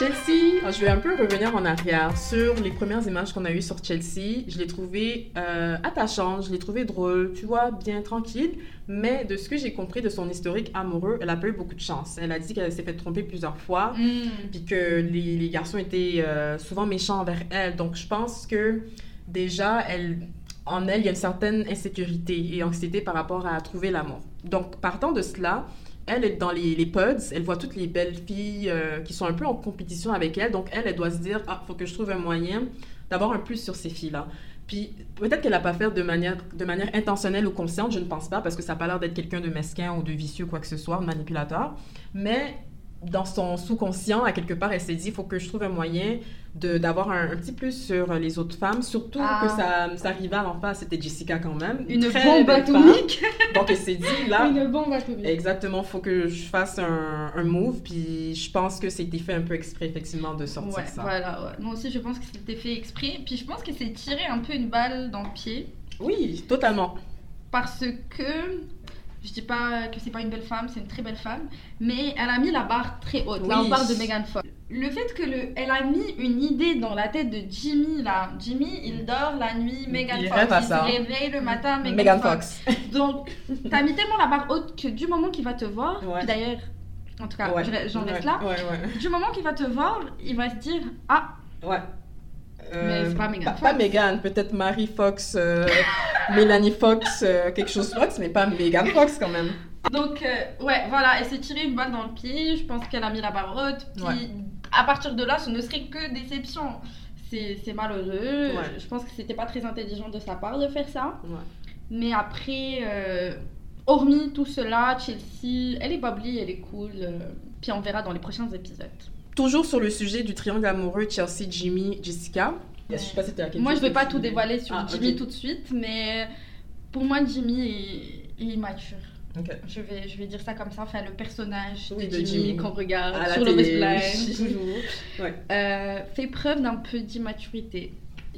Chelsea, je vais un peu revenir en arrière sur les premières images qu'on a eues sur Chelsea. Je l'ai trouvée euh, attachante, je l'ai trouvée drôle, tu vois, bien tranquille. Mais de ce que j'ai compris de son historique amoureux, elle a pas eu beaucoup de chance. Elle a dit qu'elle s'est fait tromper plusieurs fois, Mm. puis que les, les garçons étaient euh, souvent méchants envers elle. Donc je pense que déjà, elle, en elle, il y a une certaine insécurité et anxiété par rapport à trouver l'amour. Donc partant de cela, elle est dans les, les pods, elle voit toutes les belles filles euh, qui sont un peu en compétition avec elle. Donc elle, elle doit se dire, ah, faut que je trouve un moyen d'avoir un plus sur ces filles-là. Puis peut-être qu'elle n'a pas fait de manière, de manière intentionnelle ou consciente, je ne pense pas, parce que ça n'a pas l'air d'être quelqu'un de mesquin ou de vicieux, quoi que ce soit, manipulateur. Mais dans son sous-conscient, à quelque part, elle s'est dit, il faut que je trouve un moyen d'avoir un, un petit plus sur les autres femmes, surtout Ah. que sa, sa rivale en face, c'était Jessica quand même. Une très bombe atomique. Donc elle s'est dit, là, Une bombe atomique. Exactement, faut que je fasse un, un move, puis je pense que c'était fait un peu exprès, effectivement, de sortir Ouais, ça. voilà, ouais. Moi aussi, je pense que c'était fait exprès. Puis je pense que c'est tiré un peu une balle dans le pied. Oui, totalement. Parce que, je dis pas que c'est pas une belle femme, c'est une très belle femme, mais elle a mis la barre très haute. Là, on parle de Megan Fox. Le fait que le, elle a mis une idée dans la tête de Jimmy, là. Jimmy, il dort la nuit, Megan Il Fox. rêve à il ça. se réveille le matin, Megan, Megan Fox. Fox. Donc, t'as mis tellement la barre haute que du moment qu'il va te voir, Ouais. d'ailleurs, en tout cas, Ouais. j'en Ouais, là, du moment qu'il va te voir, il va se dire Ah, Ouais. Euh, Mais pas Megan Pas, Megan, peut-être Marie Fox, euh, Mélanie Fox, euh, quelque chose Fox, mais pas Megan Fox quand même. Donc, euh, ouais, voilà, elle s'est tirée une balle dans le pied. Je pense qu'elle a mis la barre haute. Puis, Ouais. à partir de là, ce ne serait que déception. C'est malheureux. Ouais. Je pense que c'était pas très intelligent de sa part de faire ça. Ouais. Mais après, hormis tout cela, Chelsea, elle est bubbly, elle est cool. puis on verra dans les prochains épisodes. Toujours sur le sujet du triangle amoureux Chelsea, Jimmy, Jessica. Je sais pas si Moi, je vais pas tout dévoiler sur Ah, Jimmy tout de suite, mais pour moi, Jimmy est, est immature. Je vais, je vais dire ça comme ça, enfin le personnage Oui, de, de Jimmy, Jimmy. qu'on regarde À la sur le oui. toujours, Ouais. euh, fait preuve d'un peu d'immaturité.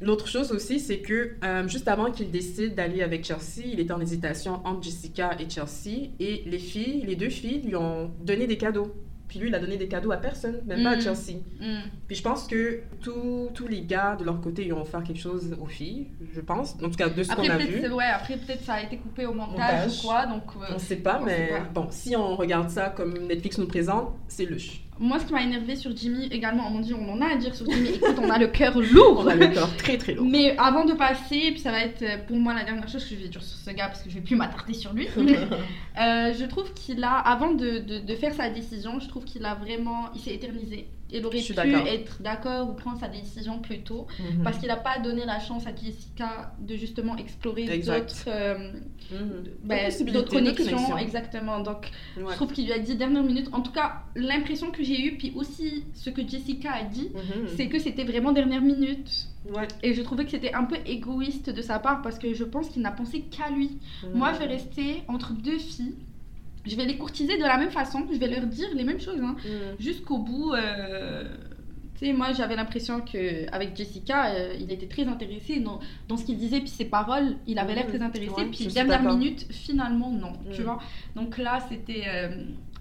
L'autre chose aussi, c'est que euh, juste avant qu'il décide d'aller avec Chelsea, il était en hésitation entre Jessica et Chelsea. Et les filles, les deux filles, lui ont donné des cadeaux. Puis lui, il a donné des cadeaux à personne, même pas à Mhm. Chelsea. Hmm. Puis je pense que tous tous les gars, de leur côté, ils ont offert quelque chose aux filles, je pense. En tout cas, de ce qu'on a peut-être vu. ouais, après peut-être ça a été coupé au montage, Montage. ou quoi, donc euh, On ne sait pas, on mais sait pas. bon, si on regarde ça comme Netflix nous présente, c'est louche. Moi ce qui m'a énervé sur Jimmy également, on dit on en a à dire sur Jimmy, écoute on a le cœur lourd. On a le cœur très très lourd. Mais avant de passer, puis ça va être euh, pour moi la dernière chose que je vais dire sur ce gars parce que je vais plus m'attarder sur lui. Euh, je trouve qu'il a, avant de, de, de faire sa décision, je trouve qu'il a vraiment, il s'est éternisé. Il aurait pu être d'accord ou prendre sa décision plus tôt Mhm. parce qu'il n'a pas donné la chance à Jessica de justement explorer d'autres euh, Mhm. ben, connexions. connexions. Exactement. Donc Ouais. je trouve qu'il lui a dit dernière minute. En tout cas, l'impression que j'ai eue, puis aussi ce que Jessica a dit, Mhm. c'est que c'était vraiment dernière minute. Ouais. Et je trouvais que c'était un peu égoïste de sa part parce que je pense qu'il n'a pensé qu'à lui. Moi, je vais rester entre deux filles. Je vais les courtiser de la même façon. Je vais leur dire les mêmes choses. hein. Mhm. Jusqu'au bout. euh, Tu sais, moi, j'avais l'impression qu'avec Jessica, euh, il était très intéressé dans, dans ce qu'il disait, puis ses paroles. Il avait l'air Mhm. très intéressé. Ouais, puis, dernière minute, finalement, non. Tu Mhm. vois Donc là, c'était. euh,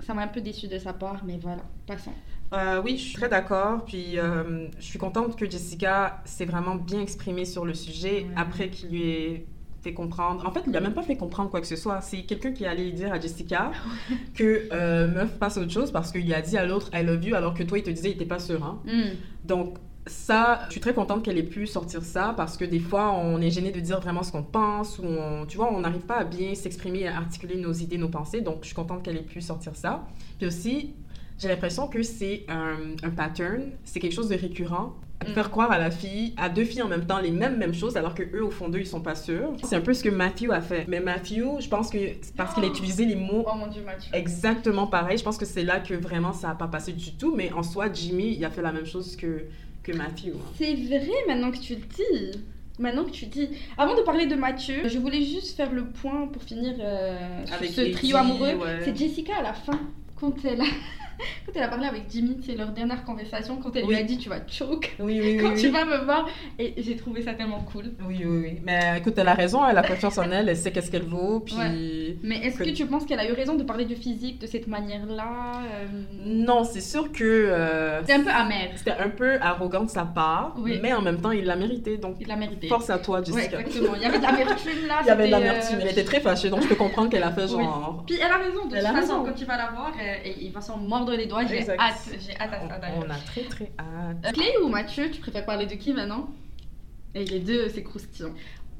ça m'a un peu déçu de sa part, mais voilà, passons. Euh, oui, je suis très d'accord. Puis euh, je suis contente que Jessica s'est vraiment bien exprimée sur le sujet Ouais. après qu'il lui ait fait comprendre. En fait, il a même pas fait comprendre quoi que ce soit. C'est quelqu'un qui allait dire à Jessica que euh, meuf passe autre chose parce qu'il a dit à l'autre I love you alors que toi il te disait il était pas sûr. hein. Hmm. Donc ça, je suis très contente qu'elle ait pu sortir ça parce que des fois on est gêné de dire vraiment ce qu'on pense ou on, tu vois on n'arrive pas à bien s'exprimer, à articuler nos idées, nos pensées. Donc je suis contente qu'elle ait pu sortir ça. Puis aussi, j'ai l'impression que c'est un, un pattern, c'est quelque chose de récurrent. Mm. Faire croire à la fille, à deux filles en même temps, les mêmes, mêmes choses, alors que eux, au fond d'eux, ils sont pas sûrs. C'est un peu ce que Matthew a fait. Mais Matthew, je pense que c'est parce qu'il a utilisé les mots Oh mon dieu, exactement pareil. Je pense que c'est là que vraiment ça n'a pas passé du tout. Mais en soi, Jimmy, il a fait la même chose que, que Matthew. hein. C'est vrai maintenant que tu le dis. Maintenant que tu le dis. Avant de parler de Mathieu, je voulais juste faire le point pour finir euh, sur Avec ce Eddie, trio amoureux. ouais. C'est Jessica à la fin. quand elle a, quand elle a parlé avec Jimmy, c'est leur dernière conversation, quand elle lui a dit tu vas choke Oui, oui, quand tu vas me voir. Et j'ai trouvé ça tellement cool. Oui, oui, oui. Mais écoute, elle a raison, elle a confiance en elle, elle sait qu'est-ce qu'elle vaut, puis... Ouais. Mais est-ce que Que- tu penses qu'elle a eu raison de parler du physique de cette manière-là euh, Non, c'est sûr que euh, C'est un peu amer. c'était un peu arrogant de sa part, Oui. mais en même temps, il l'a mérité, donc Il l'a mérité. force à toi, Ouais, Jessica. exactement. Il y avait de l'amertume là. Il y avait de c'était, l'amertume, euh, elle était très fâchée, donc je peux comprendre qu'elle a fait Oui. genre... Puis elle a raison, de Elle toute façon, raison. quand tu vas la voir, il va s'en mordre les doigts. J'ai hâte, j'ai hâte à ça On, d'ailleurs. on a très très hâte. Euh, Clé ou Mathieu, tu préfères parler de qui maintenant? Et les deux, c'est croustillant.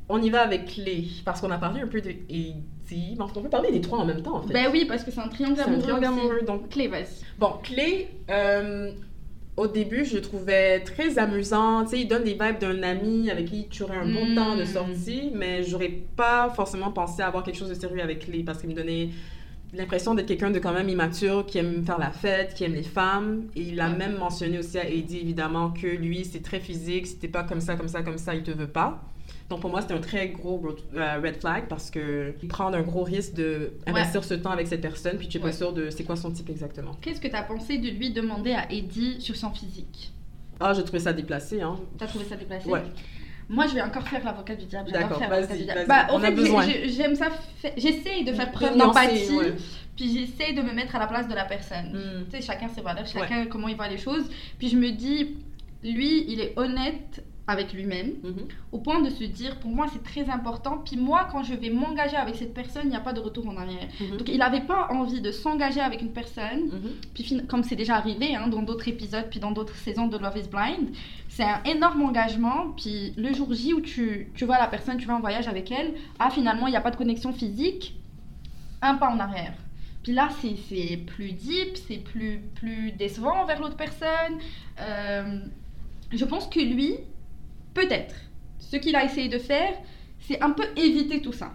On y va avec Clé, parce qu'on a parlé un peu de Eddie, mais on peut parler des trois en même temps, en fait. Ben oui, parce que c'est un triangle c'est un amoureux. triangle aussi. amoureux, donc Clé, vas-y. Bon, Clé, euh, au début, je le trouvais très amusant. Tu sais, il donne des vibes d'un ami avec qui tu aurais un bon temps de sortie, mais j'aurais pas forcément pensé avoir quelque chose de sérieux avec Clé parce qu'il me donnait l'impression d'être quelqu'un de quand même immature, qui aime faire la fête, qui aime les femmes. Et il a Ouais. même mentionné aussi à Eddie, évidemment, que lui, c'est très physique. Si t'es pas comme ça, comme ça, comme ça, il te veut pas. Donc pour moi, c'était un très gros ro- euh, red flag parce que prendre un gros risque de investir ce temps avec cette personne, puis tu es Ouais. pas sûr de c'est quoi son type exactement. Qu'est-ce que t'as pensé de lui demander à Eddie sur son physique? Ah, j'ai trouvé ça déplacé, hein. T'as trouvé ça déplacé? Ouais. Moi, je vais encore faire l'avocat du diable. D'accord, vas-y, du diable. Bah, en fait, j'aime ça. fa- J'essaye de faire preuve d'empathie, ouais. puis j'essaye de me mettre à la place de la personne. Hmm. Tu sais, chacun ses valeurs, chacun comment il voit les choses. Puis je me dis, lui, il est honnête avec lui-même, Mhm. au point de se dire, pour moi, c'est très important. Puis moi, quand je vais m'engager avec cette personne, il n'y a pas de retour en arrière. Mhm. Donc il n'avait pas envie de s'engager avec une personne puis fin- comme c'est déjà arrivé hein, dans d'autres épisodes, puis dans d'autres saisons de Love is Blind, c'est un énorme engagement. Puis le jour J où tu, tu vois la personne, tu vas en voyage avec elle, ah finalement il n'y a pas de connexion physique, un pas en arrière. Puis là c'est c'est plus deep, c'est plus, plus décevant envers l'autre personne. Euh, je pense que lui, peut-être, ce qu'il a essayé de faire, c'est un peu éviter tout ça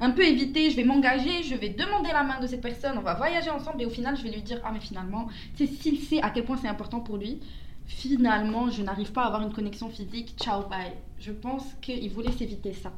un peu éviter, je vais m'engager, je vais demander la main de cette personne, on va voyager ensemble et au final je vais lui dire ah mais finalement, sais, s'il sait à quel point c'est important pour lui, finalement je n'arrive pas à avoir une connexion physique, ciao bye. Je pense qu'il voulait s'éviter ça.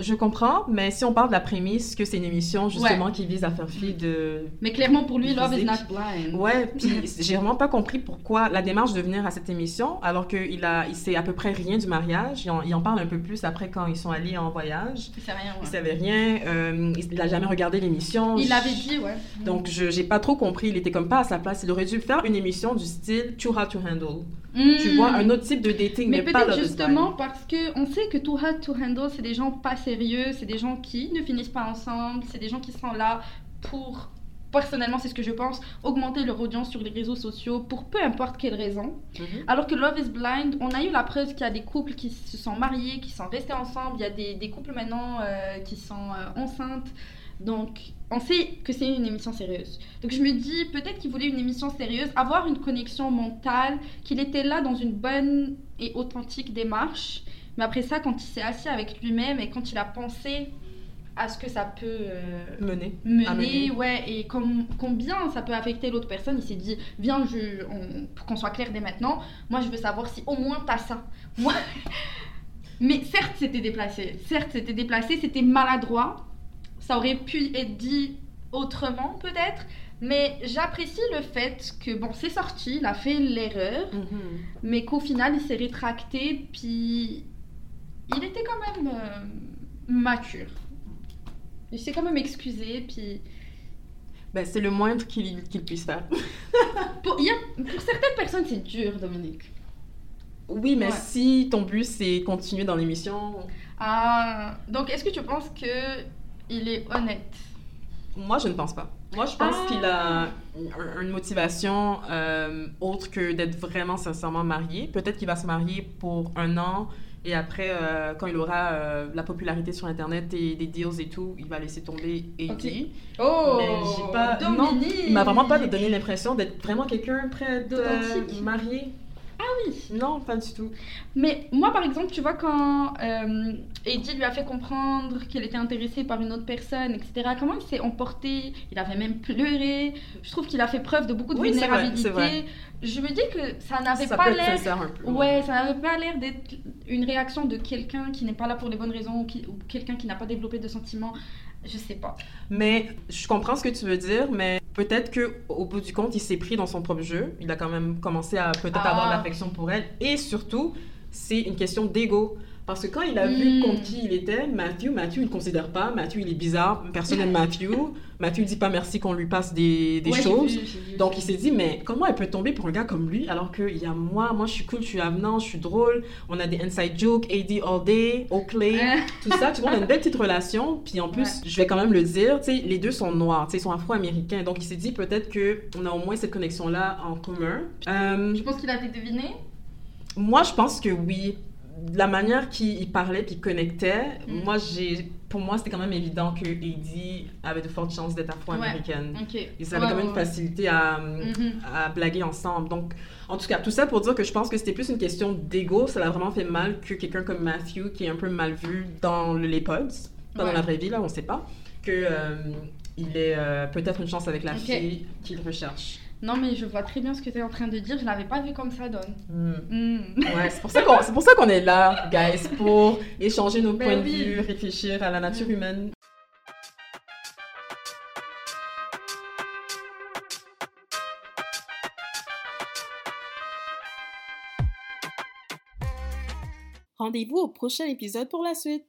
Je comprends, mais si on parle de la prémisse que c'est une émission justement qui vise à faire fi de. Mais clairement pour lui, Love is not blind. Ouais, puis j'ai vraiment pas compris pourquoi la démarche de venir à cette émission, alors qu'il a, il sait à peu près rien du mariage. Il en, il en parle un peu plus après quand ils sont allés en voyage. Il sait rien. ouais. Il savait rien. euh, il a jamais regardé l'émission. Il l'avait dit, ouais. Donc je j'ai pas trop compris. Il était comme pas à sa place. Il aurait dû faire une émission du style Too Hot to Handle. Tu Mm. vois, un autre type de dating, Mais mais, pas peut-être justement parce que on sait que Too Hot to Handle, c'est des gens pas sérieux, c'est des gens qui ne finissent pas ensemble, c'est des gens qui sont là pour, personnellement c'est ce que je pense, augmenter leur audience sur les réseaux sociaux pour peu importe quelle raison. Mhm. Alors que Love is Blind, on a eu la preuve qu'il y a des couples qui se sont mariés, qui sont restés ensemble, il y a des, des couples maintenant euh, qui sont euh, enceintes. Donc, on sait que c'est une émission sérieuse. Donc, je me dis, peut-être qu'il voulait une émission sérieuse, avoir une connexion mentale, qu'il était là dans une bonne et authentique démarche. Mais après ça, quand il s'est assis avec lui-même et quand il a pensé à ce que ça peut euh, Mener. mener, ouais, et com- combien ça peut affecter l'autre personne, il s'est dit, viens, je, on- pour qu'on soit clair dès maintenant, moi je veux savoir si au moins t'as ça. Moi... Mais certes, c'était déplacé, certes, c'était déplacé, c'était maladroit, ça aurait pu être dit autrement peut-être, mais j'apprécie le fait que, bon, c'est sorti, il a fait l'erreur, Mhm. mais qu'au final, il s'est rétracté, puis il était quand même euh, mature. Il s'est quand même excusé, puis Ben, c'est le moindre qu'il puisse faire. pour, a- certaines personnes, c'est dur, Dominique. Oui, mais Ouais. si ton but c'est continuer dans l'émission, Ah, donc est-ce que tu penses que il est honnête moi je ne pense pas. Moi je pense Ah. qu'il a un- une motivation euh, autre que d'être vraiment sincèrement marié. Peut-être qu'il va se marier pour un an et après, euh, quand il aura euh, la popularité sur Internet et des deals et tout, il va laisser tomber Eddie. Oh, Mais j'ai pas- non, Dominique Il m'a vraiment pas donné l'impression d'être vraiment quelqu'un prêt de marié. Ah oui Non, pas du tout. Mais moi, par exemple, tu vois, quand euh, Eddie lui a fait comprendre qu'il était intéressé par une autre personne, etc., comment il s'est emporté? Il avait même pleuré. Je trouve qu'il a fait preuve de beaucoup de Oui, c'est vrai, c'est vrai. vulnérabilité. Je me dis que ça n'avait pas l'air. Ouais, ça n'avait pas l'air d'être une réaction de quelqu'un qui n'est pas là pour les bonnes raisons ou, qui- ou quelqu'un qui n'a pas développé de sentiments. Je sais pas. Mais je comprends ce que tu veux dire, mais peut-être que au bout du compte, il s'est pris dans son propre jeu. Il a quand même commencé à peut-être Ah. avoir de l'affection pour elle. Et surtout, c'est une question d'ego. Parce que quand il a vu Mm. contre qui il était, Matthew, Matthew, il ne considère pas. Matthew, il est bizarre. Personne n'aime Matthew. Matthew dit pas merci qu'on lui passe des, des Ouais, j'ai choses. vu, j'ai vu. Donc il s'est dit, mais comment elle peut tomber pour un gars comme lui alors qu'il y a moi, moi je suis cool, je suis avenant, je suis drôle, on a des inside jokes, AD all day, Oakley, tout ça, tu vois, on a une belle petite relation. Puis en plus, Ouais. je vais quand même le dire, tu sais, les deux sont noirs, tu sais, ils sont afro-américains. Donc il s'est dit peut-être qu'on a au moins cette connexion-là en commun. Euh, Je pense qu'il a été deviné? moi, je pense que oui. La manière qu'il il parlait puis connectait, Mm. moi, j'ai, pour moi, c'était quand même évident que Eddie avait de fortes chances d'être afro-américaine. Ils avaient Ouais, quand même ouais, une facilité à, Mhm. à blaguer ensemble. Donc, en tout cas, tout ça pour dire que je pense que c'était plus une question d'ego. Ça l'a vraiment fait mal que quelqu'un comme Matthew, qui est un peu mal vu dans le- les pods, pas dans la vraie vie, là, on sait pas, que euh, il ait euh, peut-être une chance avec la fille qu'il recherche. Non, mais je vois très bien ce que tu es en train de dire. Je l'avais pas vu comme ça, Don. Hmm. Hmm. Ouais, c'est pour ça qu'on c'est pour ça qu'on est là, guys, pour échanger nos Ben points oui. de vue, réfléchir à la nature Mm. humaine. Rendez-vous au prochain épisode pour la suite.